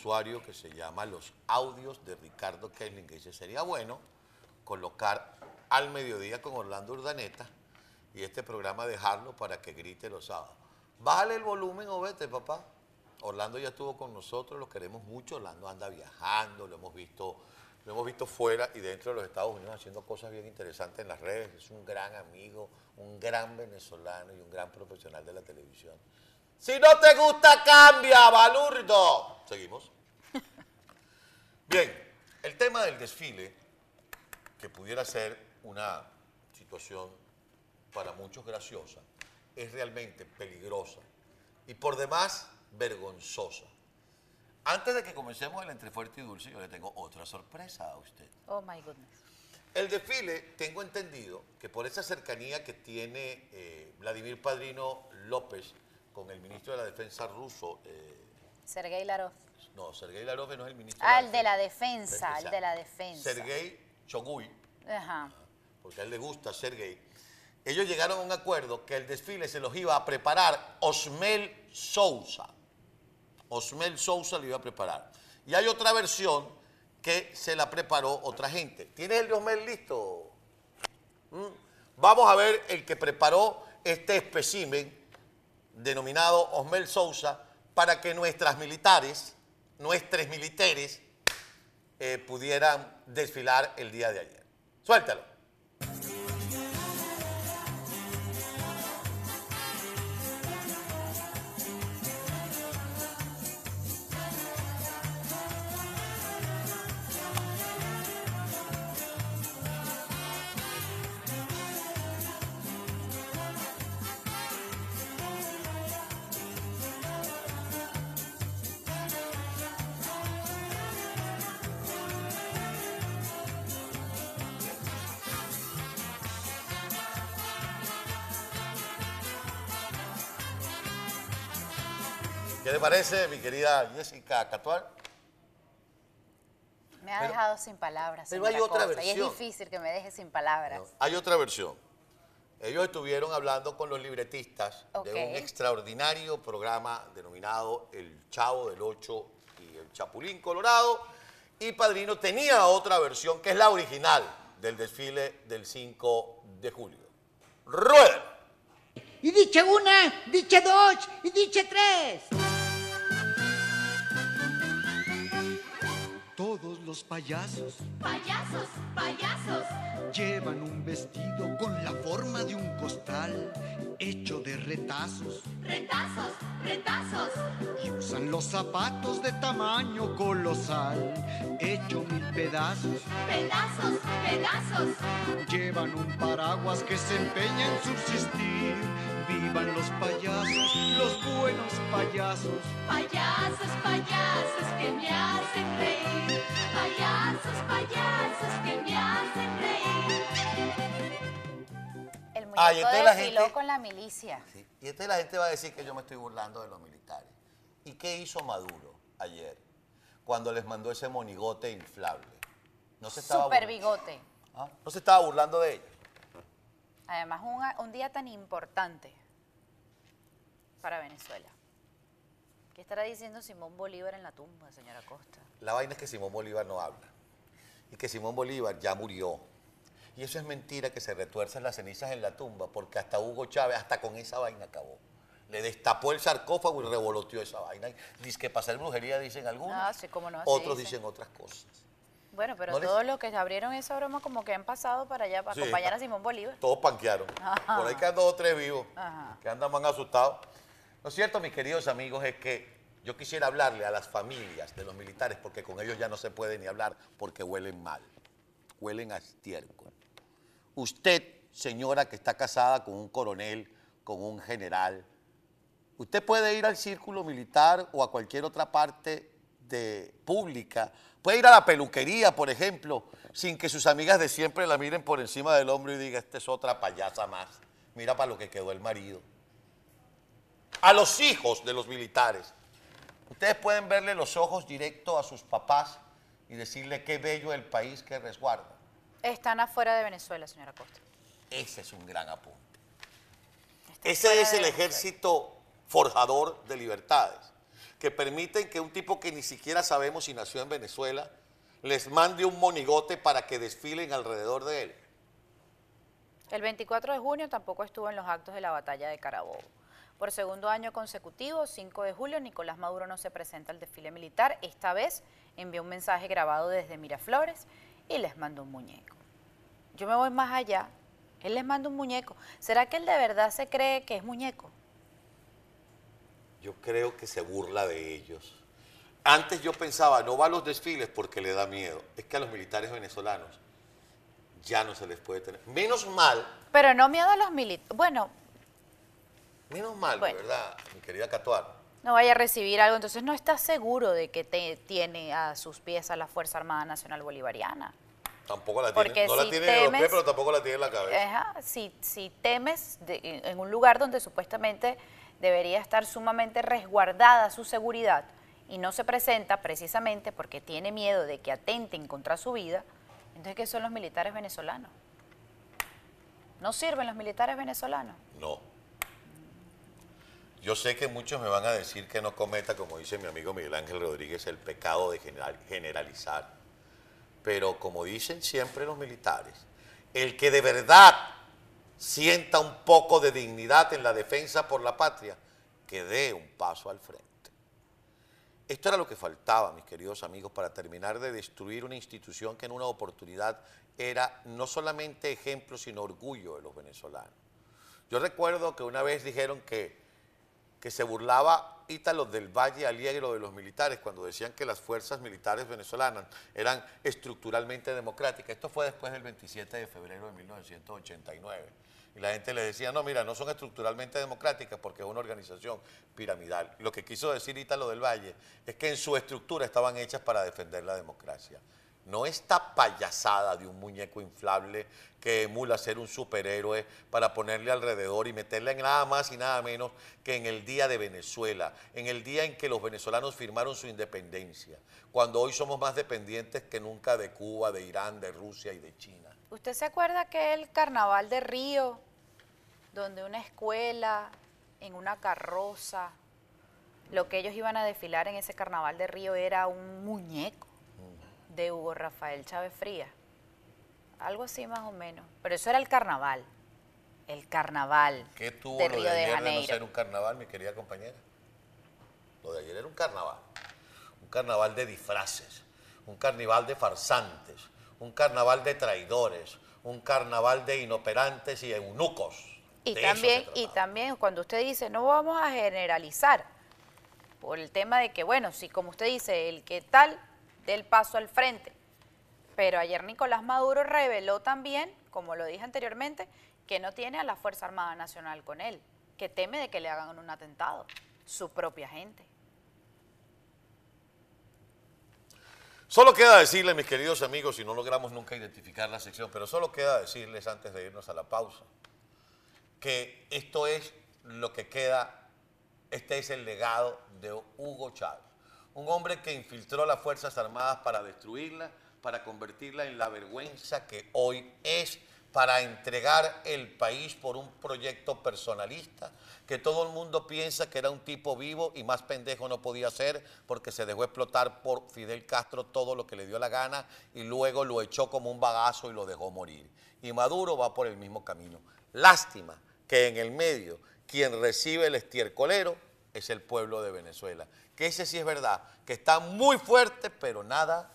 usuario que se llama Los Audios de Ricardo Kelly, que dice, sería bueno colocar al mediodía con Orlando Urdaneta y este programa dejarlo para que grite los sábados. Bájale el volumen o vete, papá. Orlando ya estuvo con nosotros, lo queremos mucho. Orlando anda viajando, lo hemos visto, lo hemos visto fuera y dentro de los Estados Unidos haciendo cosas bien interesantes en las redes. Es un gran amigo, un gran venezolano y un gran profesional de la televisión. Si no te gusta, cambia, balurdo. Seguimos. Bien, el tema del desfile, que pudiera ser una situación para muchos graciosa, es realmente peligrosa y por demás vergonzosa. Antes de que comencemos el entre fuerte y dulce, yo le tengo otra sorpresa a usted. Oh my goodness. El desfile, tengo entendido que por esa cercanía que tiene eh, Vladimir Padrino López con el ministro de la Defensa ruso, eh, Sergei Larov. No, Sergei Lavrov no es el ministro Ah, el de la defensa, el de la defensa. Sergei Chogui, Ajá. porque a él le gusta Sergei. Ellos llegaron a un acuerdo que el desfile se los iba a preparar Osmel Sousa. Osmel Sousa lo iba a preparar. Y hay otra versión que se la preparó otra gente. ¿Tienes el de Osmel listo? ¿Mm? Vamos a ver el que preparó este espécimen denominado Osmel Sousa para que nuestras militares, nuestros militares, eh, pudieran desfilar el día de ayer. Suéltalo. ¿Qué te parece, mi querida Jessica Catuar? Me ha Pero- dejado sin palabras. pero hay otra Costa, Y es versión. difícil que me deje sin palabras. Hay otra versión. Ellos estuvieron hablando con los libretistas de un extraordinario programa denominado El Chavo del Ocho y el Chapulín Colorado. Y Padrino tenía otra versión que es la original del desfile del 5 de julio. ¡Rueda! Y dice una, dice dos, y dice tres. Todos los payasos. Payasos, payasos, llevan un vestido con la forma de un costal hecho de retazos. Retazos, retazos, y usan los zapatos de tamaño colosal hecho mil pedazos. pedazos, pedazos, Llevan un paraguas que se empeña en subsistir. Vivan los payasos, los buenos payasos. payasos, payasos que me hacen reír. Payasos, payasos que me hacen reír. El muñeco Ay, entonces la gente- con la milicia. Sí, Y entonces la gente va a decir que yo me estoy burlando de los militares. ¿Y qué hizo Maduro ayer cuando les mandó ese monigote inflable? No se estaba, Super burlando- bigote. No se estaba burlando de ellos. Además, un, un día tan importante para Venezuela. ¿Qué estará diciendo Simón Bolívar en la tumba, señora Costa? La vaina es que Simón Bolívar no habla. Y que Simón Bolívar ya murió. Y eso es mentira que se retuerzan las cenizas en la tumba, porque hasta Hugo Chávez, hasta con esa vaina acabó. Le destapó el sarcófago y revoloteó esa vaina. Dice que para hacer brujería dicen algunos. Ah, sí, cómo no, Otros dicen. dicen otras cosas. Bueno, pero No les- todos los que abrieron esa broma como que han pasado para allá para Sí. acompañar a Simón Bolívar. Todos panquearon. Por ahí quedan dos o tres vivos Ajá. que andan más asustados. Lo cierto, mis queridos amigos, es que yo quisiera hablarle a las familias de los militares, porque con ellos ya no se puede ni hablar, porque huelen mal. Huelen a estiércol. Usted, señora que está casada con un coronel, con un general, usted puede ir al círculo militar o a cualquier otra parte de pública. Puede ir a la peluquería, por ejemplo, sin que sus amigas de siempre la miren por encima del hombro y diga, esta es otra payasa más. Mira para lo que quedó el marido. A los hijos de los militares. Ustedes pueden verle los ojos directo a sus papás y decirle qué bello el país que resguarda. Están afuera de Venezuela, señora Costa. Ese es un gran apunte. Están Ese es el ejército forjador de libertades. Que permiten que un tipo que ni siquiera sabemos si nació en Venezuela les mande un monigote para que desfilen alrededor de él. El 24 de junio tampoco estuvo en los actos de la batalla de Carabobo. Por segundo año consecutivo, 5 de julio, Nicolás Maduro no se presenta al desfile militar. Esta vez envió un mensaje grabado desde Miraflores y les mandó un muñeco. Yo me voy más allá. Él les manda un muñeco. ¿Será que él de verdad se cree que es muñeco? Yo creo que se burla de ellos. Antes yo pensaba, no va a los desfiles porque le da miedo. Es que a los militares venezolanos ya no se les puede tener. Menos mal, Pero no miedo a los militares. Bueno, menos mal, Bueno. ¿verdad? Mi querida Catuar. no vaya a recibir algo, entonces no está seguro de que te- tiene a sus pies a la Fuerza Armada Nacional Bolivariana. Tampoco la Porque tiene. No la tiene en los pies, pero tampoco la tiene en la cabeza. Ajá, si, si temes de- en un lugar donde supuestamente debería estar sumamente resguardada su seguridad y no se presenta precisamente porque tiene miedo de que atenten contra su vida, entonces ¿qué son los militares venezolanos? ¿No sirven los militares venezolanos? No. Yo sé que muchos me van a decir que no cometa, como dice mi amigo Miguel Ángel Rodríguez, el pecado de general- generalizar. Pero como dicen siempre los militares, el que de verdad sienta un poco de dignidad en la defensa por la patria, que dé un paso al frente. Esto era lo que faltaba, mis queridos amigos, para terminar de destruir una institución que en una oportunidad era no solamente ejemplo, sino orgullo de los venezolanos. Yo recuerdo que una vez dijeron que, que se burlaba Ítalo del Valle Aliegro de los militares cuando decían que las fuerzas militares venezolanas eran estructuralmente democráticas. Esto fue después del 27 de febrero de 1989. Y la gente le decía, no, mira, no son estructuralmente democráticas porque es una organización piramidal. Lo que quiso decir Ítalo del Valle es que en su estructura estaban hechas para defender la democracia. No esta payasada de un muñeco inflable que emula ser un superhéroe para ponerle alrededor y meterle en nada más y nada menos que en el día de Venezuela, en el día en que los venezolanos firmaron su independencia, cuando hoy somos más dependientes que nunca de Cuba, de Irán, de Rusia y de China. ¿Usted se acuerda que el carnaval de Río, donde una escuela, en una carroza, lo que ellos iban a desfilar en ese carnaval de Río era un muñeco de Hugo Rafael Chávez Fría? Algo así más o menos. Pero eso era el carnaval. El carnaval ¿Qué tuvo de lo Río de de, ayer de no Janeiro. ser un carnaval, mi querida compañera? Lo de ayer era un carnaval. Un carnaval de disfraces, un carnaval de farsantes, un carnaval de traidores, un carnaval de inoperantes y eunucos. Y De también, y también cuando usted dice, no vamos a generalizar, por el tema de que, bueno, si como usted dice, el que tal, dé el paso al frente. Pero ayer Nicolás Maduro reveló también, como lo dije anteriormente, que no tiene a la Fuerza Armada Nacional con él, que teme de que le hagan un atentado, su propia gente. Solo queda decirles, mis queridos amigos, y no logramos nunca identificar la sección, pero solo queda decirles antes de irnos a la pausa, que esto es lo que queda, este es el legado de Hugo Chávez, un hombre que infiltró las Fuerzas Armadas para destruirla, para convertirla en la vergüenza que hoy es, para entregar el país por un proyecto personalista, que todo el mundo piensa que era un tipo vivo y más pendejo no podía ser porque se dejó explotar por Fidel Castro todo lo que le dio la gana y luego lo echó como un bagazo y lo dejó morir. Y Maduro va por el mismo camino. Lástima que en el medio quien recibe el estiercolero es el pueblo de Venezuela. Que ese sí es verdad, que está muy fuerte, pero nada